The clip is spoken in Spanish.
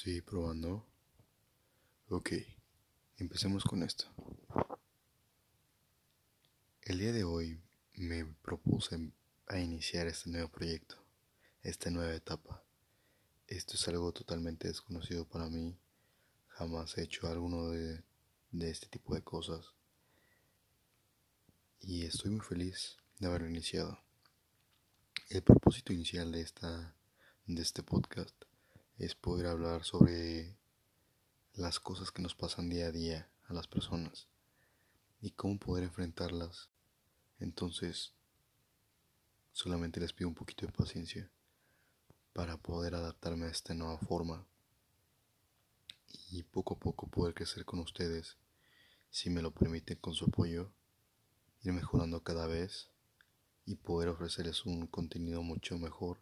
Sí, probando. Ok, empecemos con esto. El día de hoy me propuse a iniciar este nuevo proyecto, esta nueva etapa. Esto es algo totalmente desconocido para mí. Jamás he hecho alguno de, de este tipo de cosas. Y estoy muy feliz de haberlo iniciado. El propósito inicial de esta de este podcast es poder hablar sobre las cosas que nos pasan día a día a las personas y cómo poder enfrentarlas. Entonces, solamente les pido un poquito de paciencia para poder adaptarme a esta nueva forma y poco a poco poder crecer con ustedes, si me lo permiten con su apoyo, ir mejorando cada vez y poder ofrecerles un contenido mucho mejor